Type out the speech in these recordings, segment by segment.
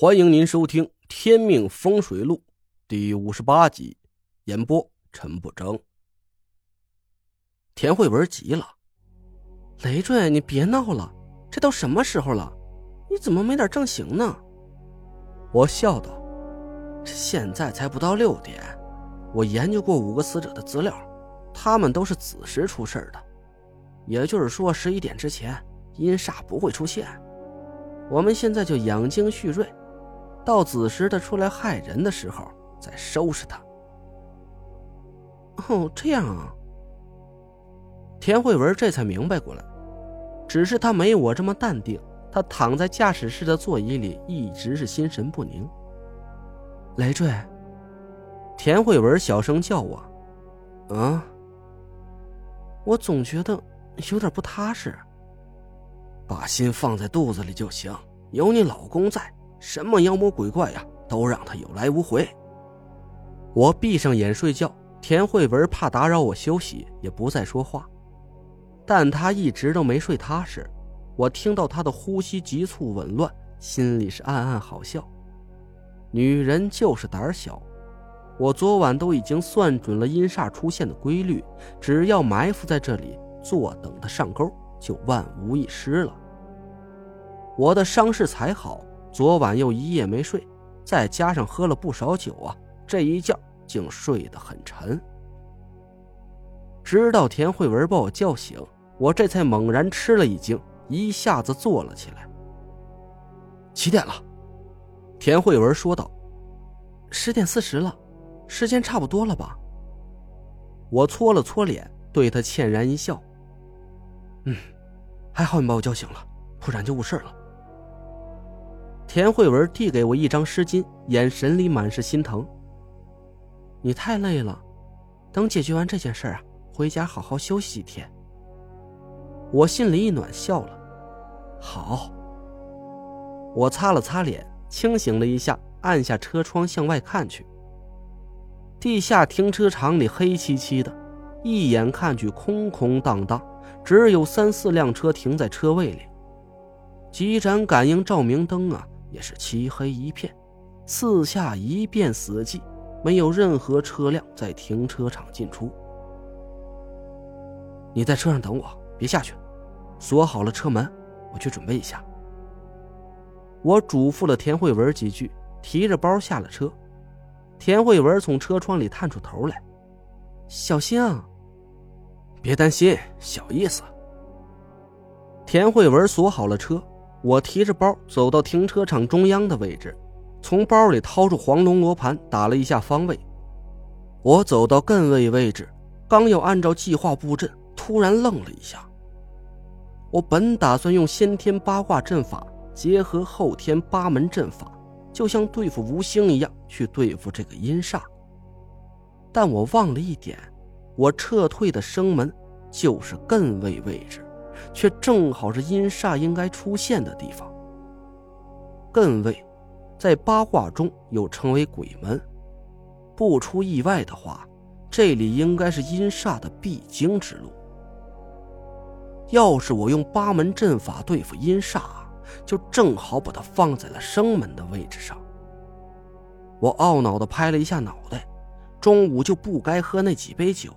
欢迎您收听《天命风水录》第五十八集，演播陈不争。田慧文急了：“累赘，你别闹了，这都什么时候了，你怎么没点正形呢？”我笑道：“现在才不到六点，我研究过五个死者的资料，他们都是子时出事的，也就是说十一点之前阴煞不会出现。我们现在就养精蓄锐。”到子时他出来害人的时候，再收拾他。哦，这样啊。田慧文这才明白过来，只是他没我这么淡定。他躺在驾驶室的座椅里，一直是心神不宁。累赘，田慧文小声叫我：“啊！”我总觉得有点不踏实。把心放在肚子里就行，有你老公在。什么妖魔鬼怪呀，都让他有来无回。我闭上眼睡觉，田慧文怕打扰我休息，也不再说话。但他一直都没睡踏实。我听到他的呼吸急促紊乱，心里是暗暗好笑。女人就是胆小。我昨晚都已经算准了阴煞出现的规律，只要埋伏在这里，坐等他上钩，就万无一失了。我的伤势才好。昨晚又一夜没睡，再加上喝了不少酒啊，这一觉竟睡得很沉。直到田慧文把我叫醒，我这才猛然吃了一惊，一下子坐了起来。几点了？田慧文说道：“十点四十了，时间差不多了吧？”我搓了搓脸，对他歉然一笑：“嗯，还好你把我叫醒了，不然就误事了。”田慧文递给我一张湿巾，眼神里满是心疼。你太累了，等解决完这件事啊，回家好好休息几天。我心里一暖，笑了。好。我擦了擦脸，清醒了一下，按下车窗向外看去。地下停车场里黑漆漆的，一眼看去空空荡荡，只有三四辆车停在车位里，几盏感应照明灯啊。也是漆黑一片，四下一片死寂，没有任何车辆在停车场进出。你在车上等我，别下去，锁好了车门，我去准备一下。我嘱咐了田慧文几句，提着包下了车。田慧文从车窗里探出头来：“小心啊！”“别担心，小意思。”田慧文锁好了车。我提着包走到停车场中央的位置，从包里掏出黄龙罗盘，打了一下方位。我走到艮位位置，刚要按照计划布阵，突然愣了一下。我本打算用先天八卦阵法结合后天八门阵法，就像对付吴兴一样去对付这个阴煞，但我忘了一点，我撤退的生门就是艮位位置。却正好是阴煞应该出现的地方。艮位，在八卦中又称为鬼门。不出意外的话，这里应该是阴煞的必经之路。要是我用八门阵法对付阴煞，就正好把它放在了生门的位置上。我懊恼地拍了一下脑袋，中午就不该喝那几杯酒，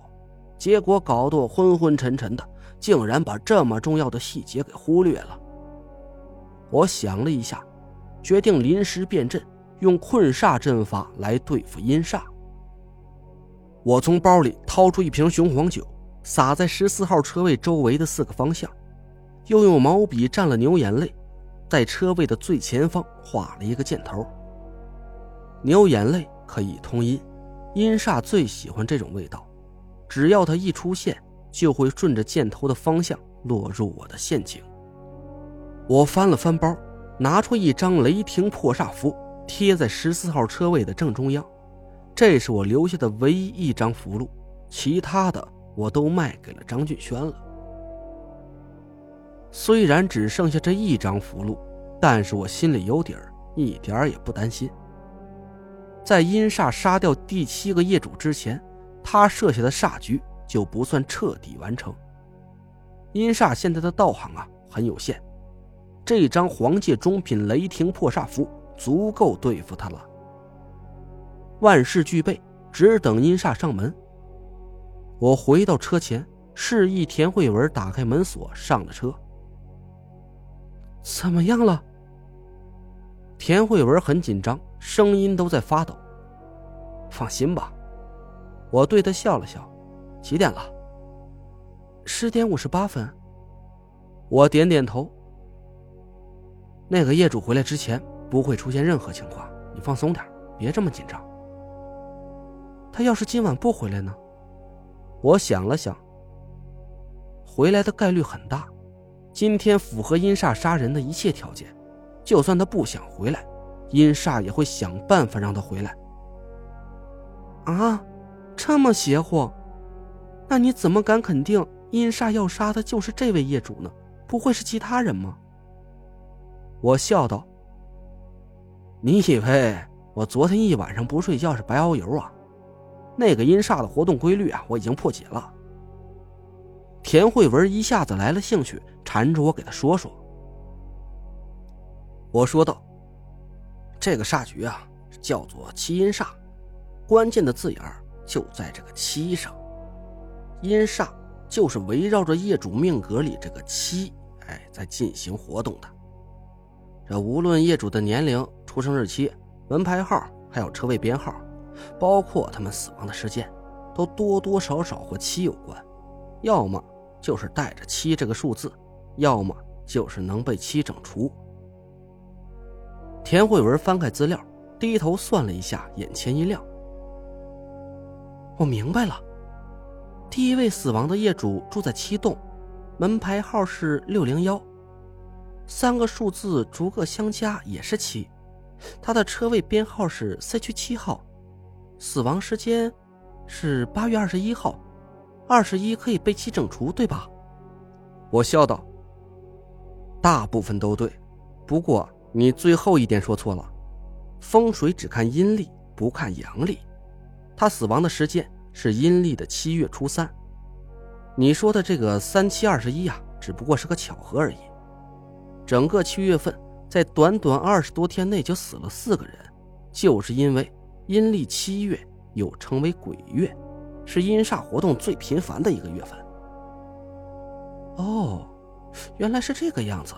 结果搞得我昏昏沉沉的。竟然把这么重要的细节给忽略了。我想了一下，决定临时变阵，用困煞阵法来对付阴煞。我从包里掏出一瓶雄黄酒，洒在十四号车位周围的四个方向，又用毛笔蘸了牛眼泪，在车位的最前方画了一个箭头。牛眼泪可以通阴，阴煞最喜欢这种味道，只要它一出现。就会顺着箭头的方向落入我的陷阱。我翻了翻包，拿出一张雷霆破煞符，贴在十四号车位的正中央。这是我留下的唯一一张符箓，其他的我都卖给了张俊轩了。虽然只剩下这一张符箓，但是我心里有底儿，一点也不担心。在阴煞杀掉第七个业主之前，他设下的煞局。就不算彻底完成。阴煞现在的道行啊很有限，这张黄界中品雷霆破煞符足够对付他了。万事俱备，只等阴煞上门。我回到车前，示意田慧文打开门锁，上了车。怎么样了？田慧文很紧张，声音都在发抖。放心吧，我对他笑了笑。几点了？十点五十八分。我点点头。那个业主回来之前不会出现任何情况，你放松点，别这么紧张。他要是今晚不回来呢？我想了想，回来的概率很大。今天符合阴煞杀人的一切条件，就算他不想回来，阴煞也会想办法让他回来。啊，这么邪乎？那你怎么敢肯定阴煞要杀的就是这位业主呢？不会是其他人吗？我笑道：“你以为我昨天一晚上不睡觉是白熬油啊？那个阴煞的活动规律啊，我已经破解了。”田慧文一下子来了兴趣，缠着我给他说说。我说道：“这个煞局啊，叫做七阴煞，关键的字眼就在这个七上。阴煞就是围绕着业主命格里这个七，哎，在进行活动的。”这无论业主的年龄、出生日期、门牌号，还有车位编号，包括他们死亡的时间，都多多少少和七有关，要么就是带着七这个数字，要么就是能被七整除。田慧文翻开资料，低头算了一下，眼前一亮。我明白了，第一位死亡的业主住在七栋，门牌号是六零幺。三个数字逐个相加也是七，他的车位编号是 C 区七号，死亡时间是八月二十一号，二十一可以被七整除，对吧？我笑道：“大部分都对，不过你最后一点说错了，风水只看阴历不看阳历，他死亡的时间是阴历的七月初三，你说的这个三七二十一啊，只不过是个巧合而已。”整个七月份，在短短二十多天内就死了四个人，就是因为阴历七月又称为鬼月，是阴煞活动最频繁的一个月份。哦，原来是这个样子。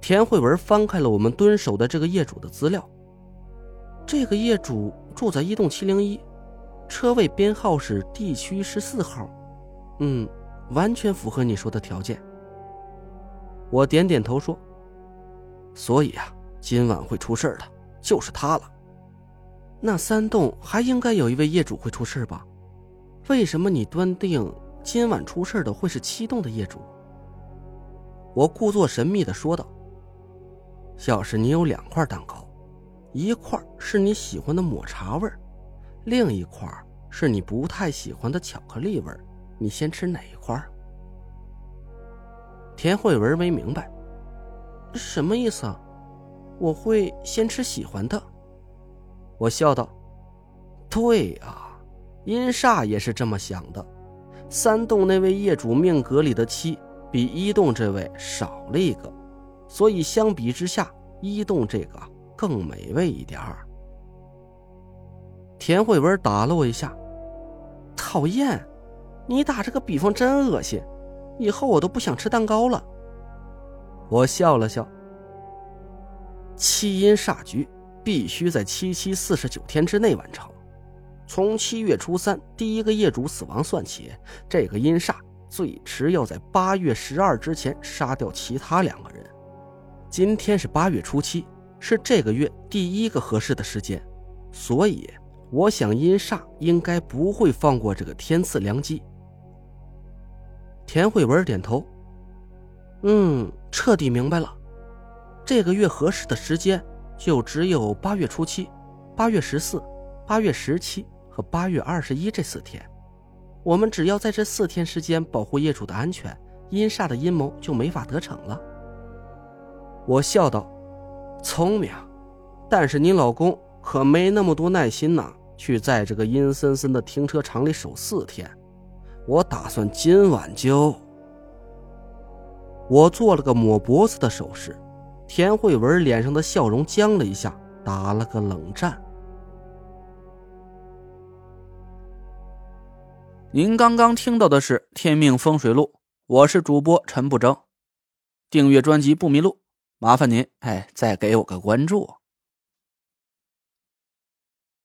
田慧文翻开了我们蹲守的这个业主的资料，这个业主住在一栋七零一，车位编号是 D 区十四号，嗯，完全符合你说的条件。我点点头说：“所以啊，今晚会出事的，就是他了。那三栋还应该有一位业主会出事吧？为什么你断定今晚出事的会是七栋的业主？”我故作神秘的说道：“要是你有两块蛋糕，一块是你喜欢的抹茶味另一块是你不太喜欢的巧克力味你先吃哪一块？”田慧文没明白，什么意思啊？我会先吃喜欢的。我笑道：“对啊，阴煞也是这么想的。三栋那位业主命格里的七比一栋这位少了一个，所以相比之下，一栋这个更美味一点儿。”田慧文打了我一下，讨厌，你打这个比方真恶心。以后我都不想吃蛋糕了。我笑了笑。七阴煞局必须在七七四十九天之内完成，从七月初三第一个业主死亡算起，这个阴煞最迟要在八月十二之前杀掉其他两个人。今天是八月初七，是这个月第一个合适的时间，所以我想阴煞应该不会放过这个天赐良机。田慧文点头，嗯，彻底明白了。这个月合适的时间就只有八月初七、八月十四、八月十七和八月二十一这四天。我们只要在这四天时间保护业主的安全，阴煞的阴谋就没法得逞了。我笑道：“聪明，但是你老公可没那么多耐心呢，去在这个阴森森的停车场里守四天。”我打算今晚就……我做了个抹脖子的手势，田慧文脸上的笑容僵了一下，打了个冷战。您刚刚听到的是《天命风水录》，我是主播陈不争。订阅专辑不迷路，麻烦您哎，再给我个关注。